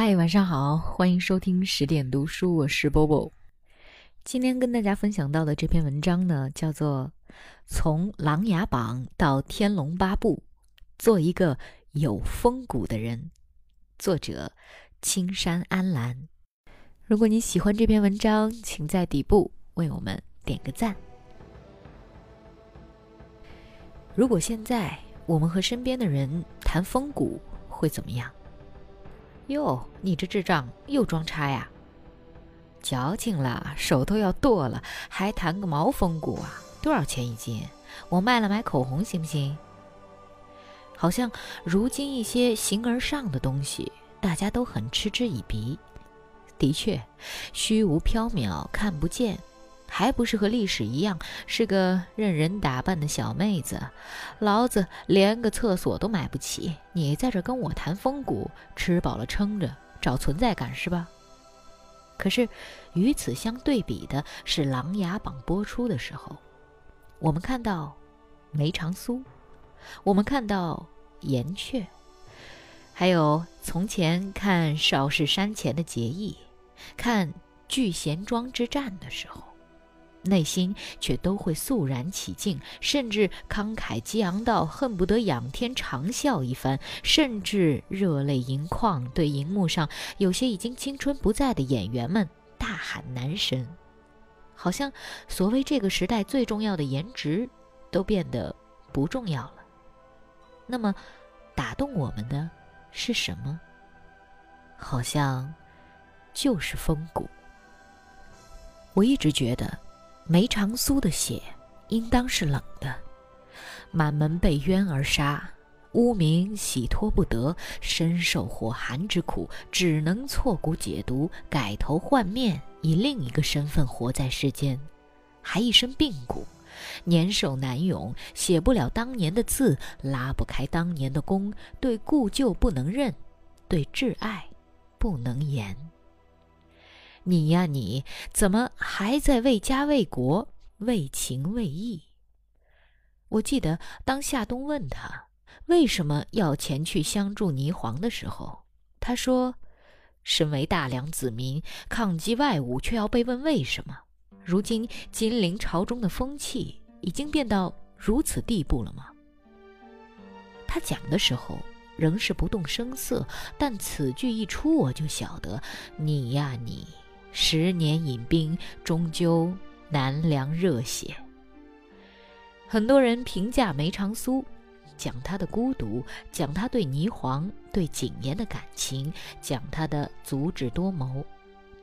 嗨，晚上好，欢迎收听十点读书，我是波波。今天跟大家分享到的这篇文章呢，叫做《从琅琊榜到天龙八部，做一个有风骨的人》，作者青山安澜。如果你喜欢这篇文章，请在底部为我们点个赞。如果现在我们和身边的人谈风骨，会怎么样？哟，你这智障又装叉呀！矫情了，手都要剁了，还谈个毛风骨啊？多少钱一斤？我卖了买口红行不行？好像如今一些形而上的东西，大家都很嗤之以鼻。的确，虚无缥缈，看不见。还不是和历史一样，是个任人打扮的小妹子，老子连个厕所都买不起，你在这跟我谈风骨，吃饱了撑着找存在感是吧？可是与此相对比的是，《琅琊榜》播出的时候，我们看到梅长苏，我们看到岩雀，还有从前看少室山前的结义，看聚贤庄之战的时候。内心却都会肃然起敬，甚至慷慨激昂到恨不得仰天长啸一番，甚至热泪盈眶，对荧幕上有些已经青春不在的演员们大喊男神。好像所谓这个时代最重要的颜值，都变得不重要了。那么，打动我们的是什么？好像就是风骨。我一直觉得。梅长苏的血应当是冷的，满门被冤而杀，污名洗脱不得，深受火寒之苦，只能错骨解毒，改头换面，以另一个身份活在世间，还一身病骨，年寿难永，写不了当年的字，拉不开当年的弓，对故旧不能认，对挚爱不能言。你呀，你怎么还在为家为国为情为义？我记得当夏冬问他为什么要前去相助霓凰的时候，他说：“身为大梁子民，抗击外侮，却要被问为什么？如今金陵朝中的风气已经变到如此地步了吗？”他讲的时候仍是不动声色，但此句一出，我就晓得你呀，你。十年饮冰，终究难凉热血。很多人评价梅长苏，讲他的孤独，讲他对霓凰、对景琰的感情，讲他的足智多谋。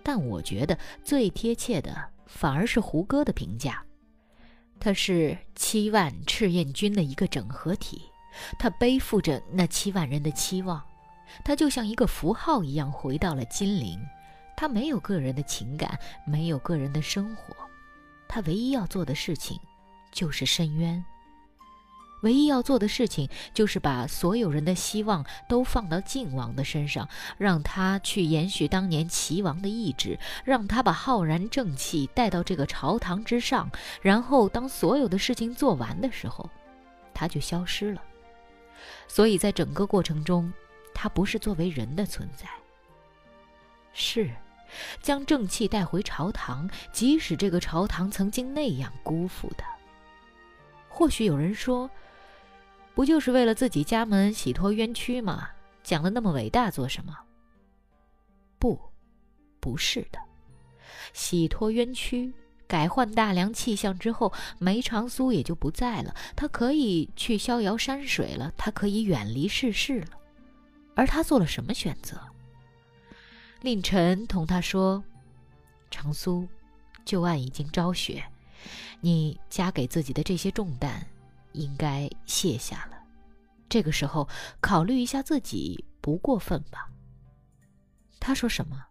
但我觉得最贴切的，反而是胡歌的评价。他是七万赤焰军的一个整合体，他背负着那七万人的期望，他就像一个符号一样回到了金陵。他没有个人的情感，没有个人的生活，他唯一要做的事情就是伸冤。唯一要做的事情就是把所有人的希望都放到靖王的身上，让他去延续当年齐王的意志，让他把浩然正气带到这个朝堂之上。然后，当所有的事情做完的时候，他就消失了。所以在整个过程中，他不是作为人的存在，是。将正气带回朝堂，即使这个朝堂曾经那样辜负他。或许有人说，不就是为了自己家门洗脱冤屈吗？讲的那么伟大做什么？不，不是的。洗脱冤屈，改换大梁气象之后，梅长苏也就不在了。他可以去逍遥山水了，他可以远离世事了。而他做了什么选择？令臣同他说：“长苏，旧案已经昭雪，你加给自己的这些重担，应该卸下了。这个时候考虑一下自己，不过分吧？”他说什么？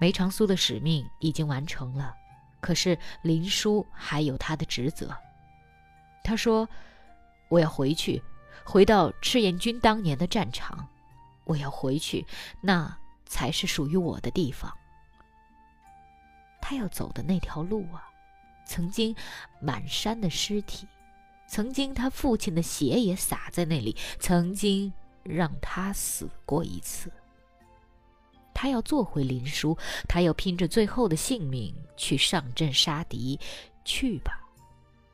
梅长苏的使命已经完成了，可是林殊还有他的职责。他说：“我要回去，回到赤焰军当年的战场，我要回去。”那。才是属于我的地方。他要走的那条路啊，曾经满山的尸体，曾经他父亲的血也洒在那里，曾经让他死过一次。他要做回林殊，他要拼着最后的性命去上阵杀敌。去吧，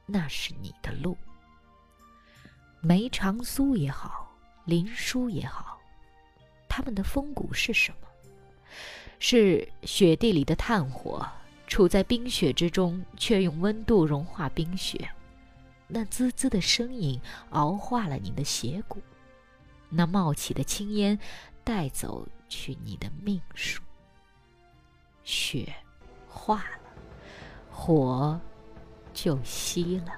那是你的路。梅长苏也好，林殊也好，他们的风骨是什么？是雪地里的炭火，处在冰雪之中，却用温度融化冰雪。那滋滋的声音熬化了你的血骨，那冒起的青烟带走去你的命数。雪化了，火就熄了。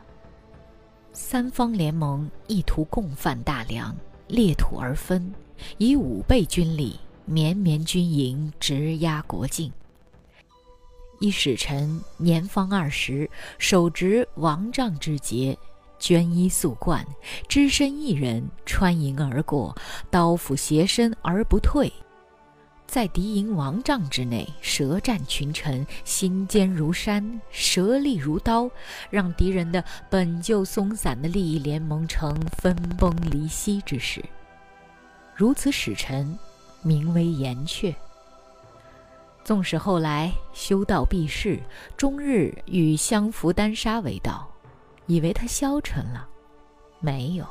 三方联盟意图共犯大梁，裂土而分，以五倍军力。绵绵军营直压国境。一使臣年方二十，手执王杖之节，绢衣素冠，只身一人穿营而过，刀斧斜身而不退，在敌营王帐之内舌战群臣，心坚如山，舌利如刀，让敌人的本就松散的利益联盟成分崩离析之势。如此使臣。名为岩雀。纵使后来修道避世，终日与相扶丹砂为道，以为他消沉了，没有，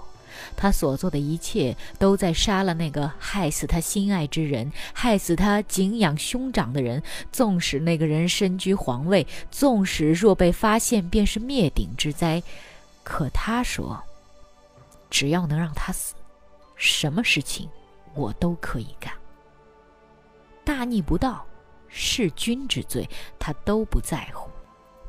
他所做的一切都在杀了那个害死他心爱之人、害死他敬仰兄长的人。纵使那个人身居皇位，纵使若被发现便是灭顶之灾，可他说，只要能让他死，什么事情我都可以干。大逆不道、弑君之罪，他都不在乎。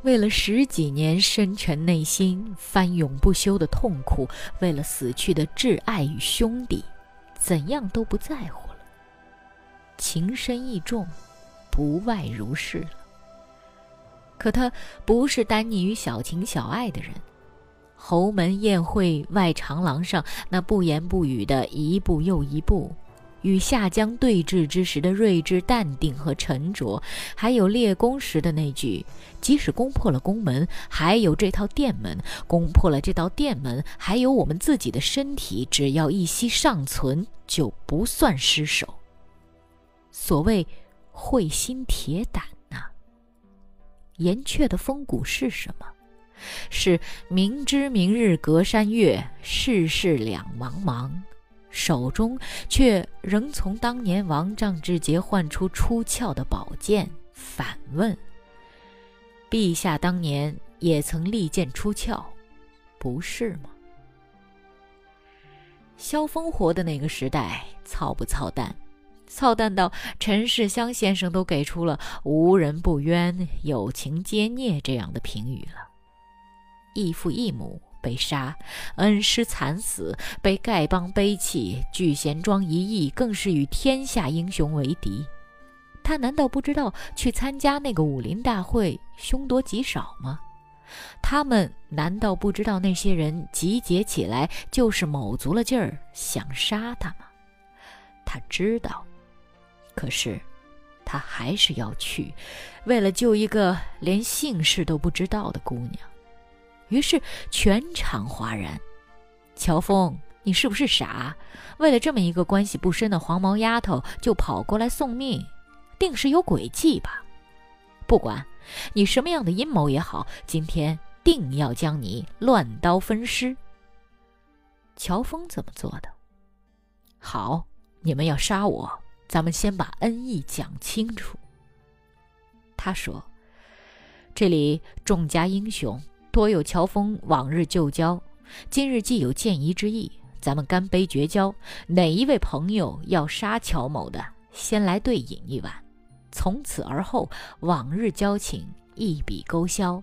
为了十几年深沉内心翻涌不休的痛苦，为了死去的挚爱与兄弟，怎样都不在乎了。情深意重，不外如是了。可他不是单溺于小情小爱的人。侯门宴会外长廊上，那不言不语的一步又一步。与夏江对峙之时的睿智、淡定和沉着，还有列宫时的那句“即使攻破了宫门，还有这套殿门；攻破了这道殿门，还有我们自己的身体，只要一息尚存，就不算失手。”所谓“慧心铁胆”呐，岩雀的风骨是什么？是明知明日隔山月，世事两茫茫。手中却仍从当年王丈之节换出出鞘的宝剑，反问：“陛下当年也曾利剑出鞘，不是吗？”萧峰活的那个时代，操不操蛋？操蛋到陈世香先生都给出了“无人不冤，有情皆孽”这样的评语了。异父异母。被杀，恩师惨死，被丐帮背弃，聚贤庄一役更是与天下英雄为敌。他难道不知道去参加那个武林大会凶多吉少吗？他们难道不知道那些人集结起来就是卯足了劲儿想杀他吗？他知道，可是他还是要去，为了救一个连姓氏都不知道的姑娘。于是全场哗然。乔峰，你是不是傻？为了这么一个关系不深的黄毛丫头，就跑过来送命，定是有诡计吧？不管你什么样的阴谋也好，今天定要将你乱刀分尸。乔峰怎么做的？好，你们要杀我，咱们先把恩义讲清楚。他说：“这里众家英雄。”多有乔峰往日旧交，今日既有见疑之意，咱们干杯绝交。哪一位朋友要杀乔某的，先来对饮一碗，从此而后，往日交情一笔勾销。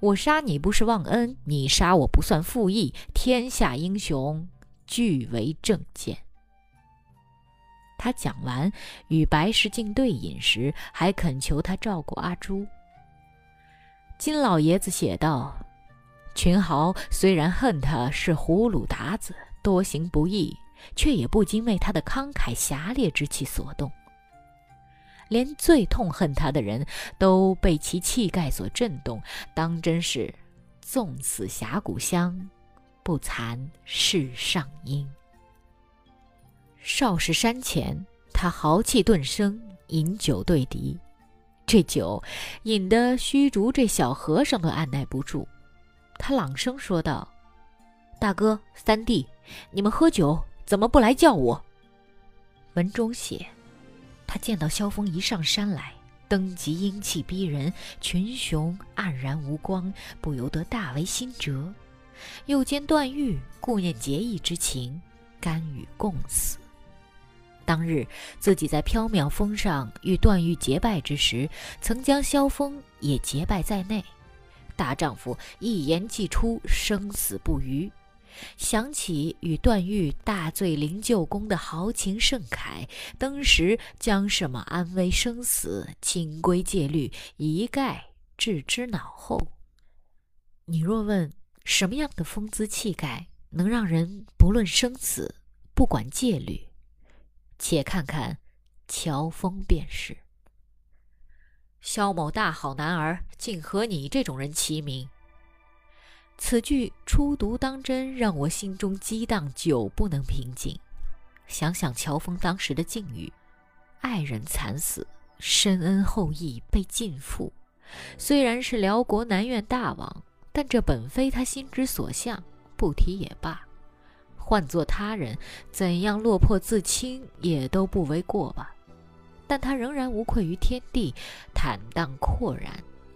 我杀你不是忘恩，你杀我不算负义，天下英雄俱为正见。他讲完，与白石镜对饮时，还恳求他照顾阿朱。金老爷子写道：“群豪虽然恨他是葫芦达子，多行不义，却也不禁为他的慷慨侠烈之气所动。连最痛恨他的人都被其气概所震动，当真是纵死峡谷香，不惭世上英。”少时山前，他豪气顿生，饮酒对敌。这酒引得虚竹这小和尚都按耐不住，他朗声说道：“大哥、三弟，你们喝酒怎么不来叫我？”文中写，他见到萧峰一上山来，登极英气逼人，群雄黯然无光，不由得大为心折。又见段誉顾念结义之情，甘与共死。当日自己在缥缈峰上与段誉结拜之时，曾将萧峰也结拜在内。大丈夫一言既出，生死不渝。想起与段誉大醉灵鹫宫的豪情盛慨，当时将什么安危生死、清规戒律一概置之脑后。你若问什么样的风姿气概能让人不论生死、不管戒律？且看看，乔峰便是。萧某大好男儿，竟和你这种人齐名。此句初读当真，让我心中激荡，久不能平静。想想乔峰当时的境遇，爱人惨死，深恩厚义被尽付。虽然是辽国南院大王，但这本非他心之所向，不提也罢。换做他人，怎样落魄自轻也都不为过吧。但他仍然无愧于天地，坦荡阔然，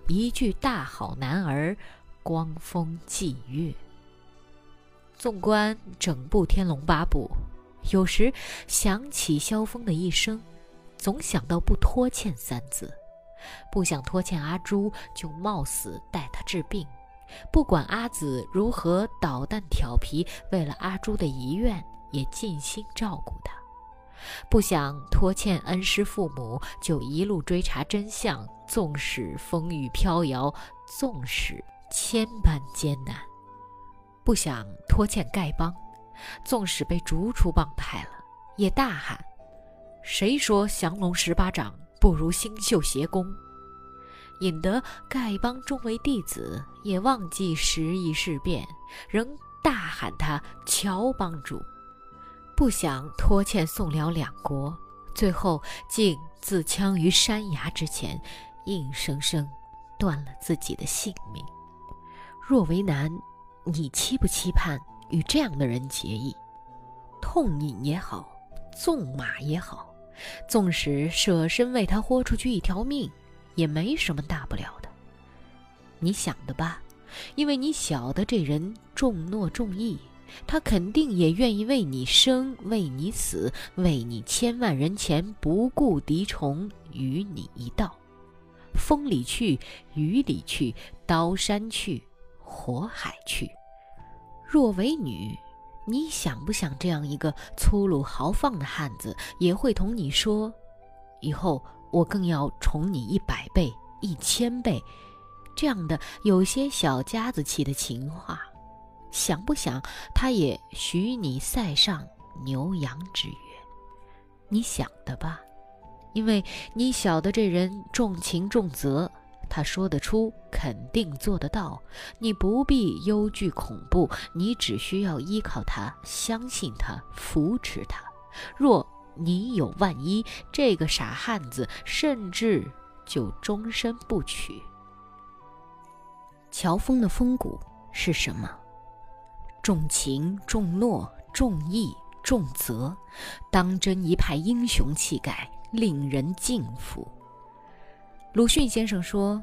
一句大好男儿，光风霁月。纵观整部《天龙八部》，有时想起萧峰的一生，总想到“不拖欠”三字。不想拖欠阿朱，就冒死带他治病。不管阿紫如何捣蛋调皮，为了阿朱的遗愿，也尽心照顾他。不想拖欠恩师父母，就一路追查真相，纵使风雨飘摇，纵使千般艰难。不想拖欠丐帮，纵使被逐出帮派了，也大喊：“谁说降龙十八掌不如星宿邪功？”引得丐帮众位弟子也忘记时移事变，仍大喊他乔帮主，不想拖欠宋辽两国，最后竟自枪于山崖之前，硬生生断了自己的性命。若为难，你期不期盼与这样的人结义？痛饮也好，纵马也好，纵使舍身为他豁出去一条命。也没什么大不了的，你想的吧，因为你晓得这人重诺重义，他肯定也愿意为你生，为你死，为你千万人前不顾敌虫，与你一道，风里去，雨里去，刀山去，火海去。若为女，你想不想这样一个粗鲁豪放的汉子，也会同你说，以后。我更要宠你一百倍、一千倍，这样的有些小家子气的情话，想不想他也许你塞上牛羊之约？你想的吧，因为你晓得这人重情重责，他说得出，肯定做得到。你不必忧惧恐怖，你只需要依靠他，相信他，扶持他。若你有万一，这个傻汉子甚至就终身不娶。乔峰的风骨是什么？重情重诺重义重责，当真一派英雄气概，令人敬服。鲁迅先生说。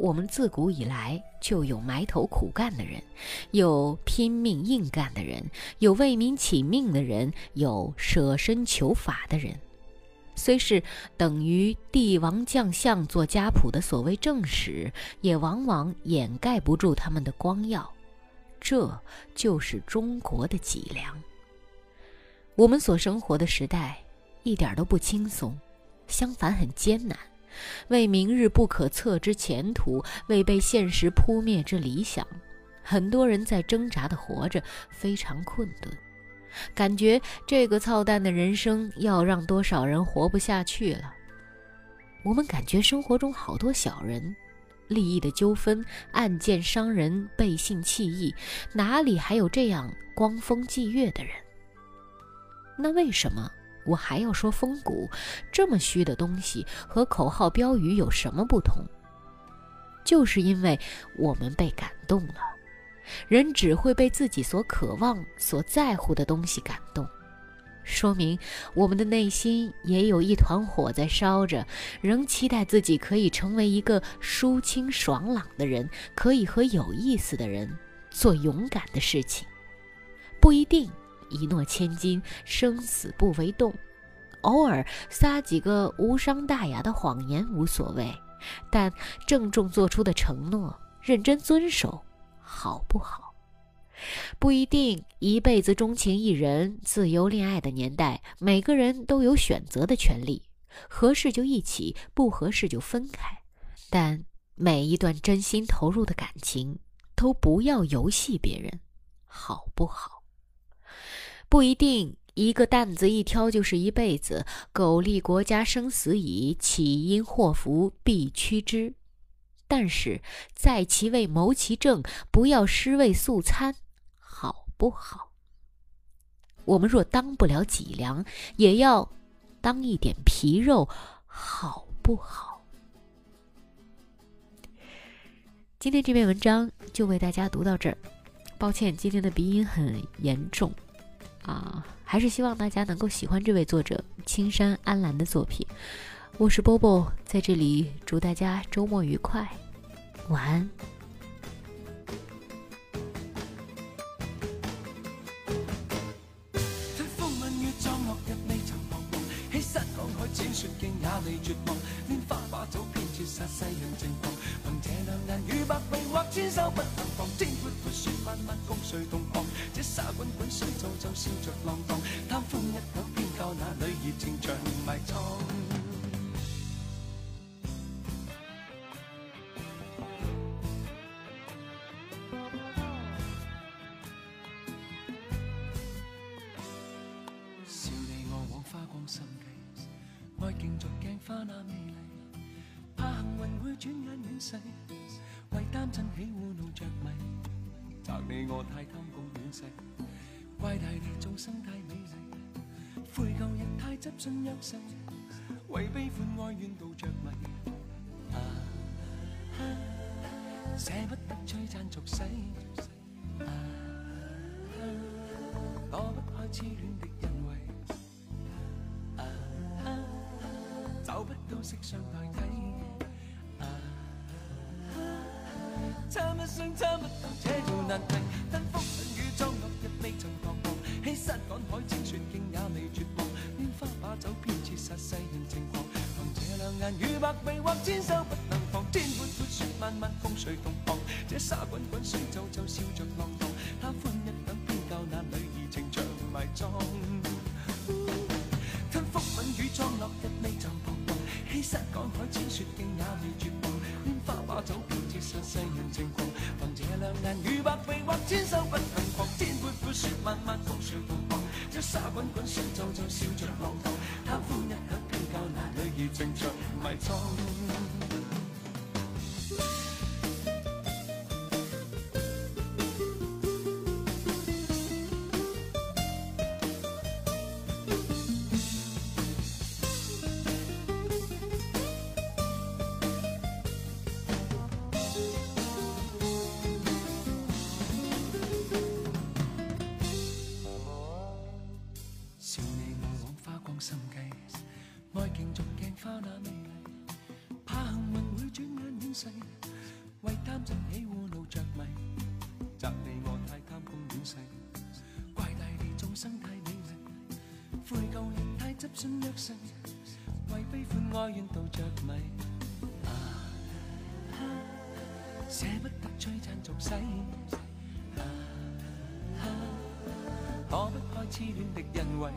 我们自古以来就有埋头苦干的人，有拼命硬干的人，有为民请命的人，有舍身求法的人。虽是等于帝王将相做家谱的所谓正史，也往往掩盖不住他们的光耀。这就是中国的脊梁。我们所生活的时代，一点都不轻松，相反很艰难。为明日不可测之前途，为被现实扑灭之理想，很多人在挣扎的活着，非常困顿，感觉这个操蛋的人生要让多少人活不下去了。我们感觉生活中好多小人，利益的纠纷，案件伤人，背信弃义，哪里还有这样光风霁月的人？那为什么我还要说风骨，这么虚的东西和口号标语有什么不同？就是因为我们被感动了。人只会被自己所渴望、所在乎的东西感动，说明我们的内心也有一团火在烧着，仍期待自己可以成为一个舒清爽朗的人，可以和有意思的人做勇敢的事情。不一定一诺千金，生死不为动。偶尔撒几个无伤大雅的谎言无所谓，但郑重做出的承诺，认真遵守，好不好？不一定一辈子钟情一人。自由恋爱的年代，每个人都有选择的权利，合适就一起，不合适就分开。但每一段真心投入的感情，都不要游戏别人，好不好？不一定，一个担子一挑就是一辈子。苟利国家生死以，岂因祸福必趋之。但是在其位谋其政，不要失位素餐，好不好？我们若当不了脊梁，也要当一点皮肉，好不好？今天这篇文章就为大家读到这儿。抱歉，今天的鼻音很严重。啊，还是希望大家能够喜欢这位作者青山安澜的作品。我是波波，在这里祝大家周末愉快，晚安。为我坚手不能放，天阔阔，雪漫漫，共谁同航？这沙滚滚，水皱皱，笑着浪荡，贪欢一久，偏教那女儿情长埋葬。生太美丽，悔旧亦太执信约誓，为悲欢哀怨妒着迷，舍不得璀璨俗世，躲不开痴恋的恩惠，找不到色相代替。差一生差不到这条难题，阔雪漫漫风随同航，这沙滚滚水皱皱笑着浪荡，他欢一等偏教那女儿情长埋葬，吞风吻雨装落日未曾彷徨，欺山赶海千雪径也未绝望，拈花把酒却折煞。世人情狂，凭这两眼与百臂或千手不能防。天阔阔雪漫漫风随同航，这沙滚滚水皱皱笑着浪荡。贪欢一刻偏教那女儿情长埋葬。信约誓，为悲欢哀怨妒着迷，舍不得璀璨俗世，躲不开痴恋的恩惠，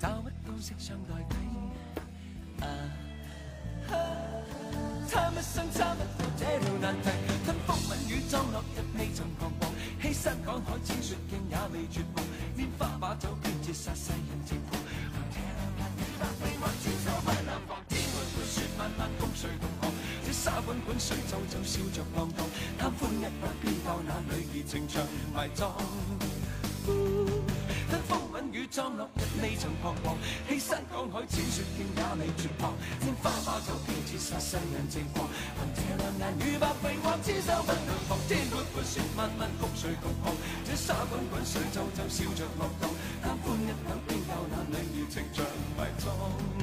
找不到色相代替。差一生差不到这条难题，情长埋葬。等風韻與葬落日未曾彷徨，欺山趕海淺雪徑也未绝望，拈花把酒偏折殺世人情狂，凭这两眼与百臂或千手不能防，天阔阔雪漫漫曲水獨航，这沙滚滚水皱皱笑着樂蕩，貪歡一刻偏教那女儿情长埋葬。